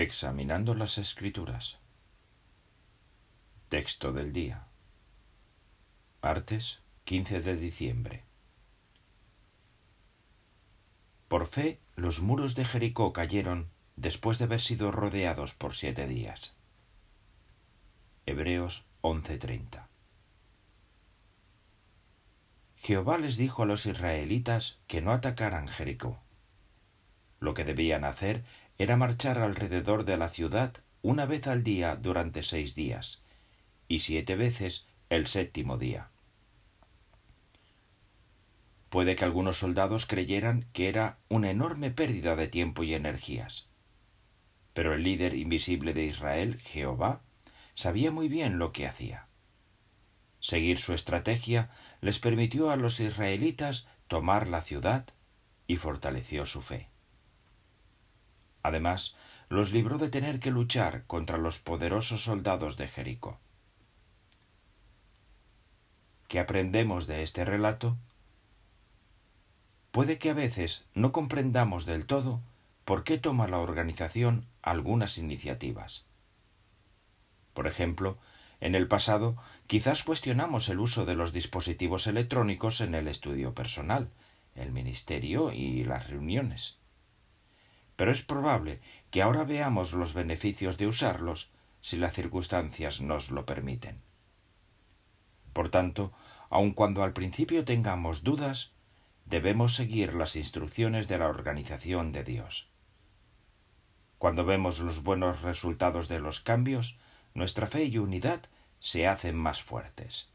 Examinando las Escrituras. Texto del día. Martes 15 de diciembre. Por fe, los muros de Jericó cayeron después de haber sido rodeados por siete días. Hebreos 11:30. Jehová les dijo a los israelitas que no atacaran Jericó. Lo que debían hacer era marchar alrededor de la ciudad una vez al día durante seis días, y siete veces el séptimo día. Puede que algunos soldados creyeran que era una enorme pérdida de tiempo y energías. Pero el líder invisible de Israel, Jehová, sabía muy bien lo que hacía. Seguir su estrategia les permitió a los israelitas tomar la ciudad y fortaleció su fe. Además, los libró de tener que luchar contra los poderosos soldados de Jericó. ¿Qué aprendemos de este relato? Puede que a veces no comprendamos del todo por qué toma la organización algunas iniciativas. Por ejemplo, en el pasado quizás cuestionamos el uso de los dispositivos electrónicos en el estudio personal, el ministerio y las reuniones pero es probable que ahora veamos los beneficios de usarlos si las circunstancias nos lo permiten. Por tanto, aun cuando al principio tengamos dudas, debemos seguir las instrucciones de la organización de Dios. Cuando vemos los buenos resultados de los cambios, nuestra fe y unidad se hacen más fuertes.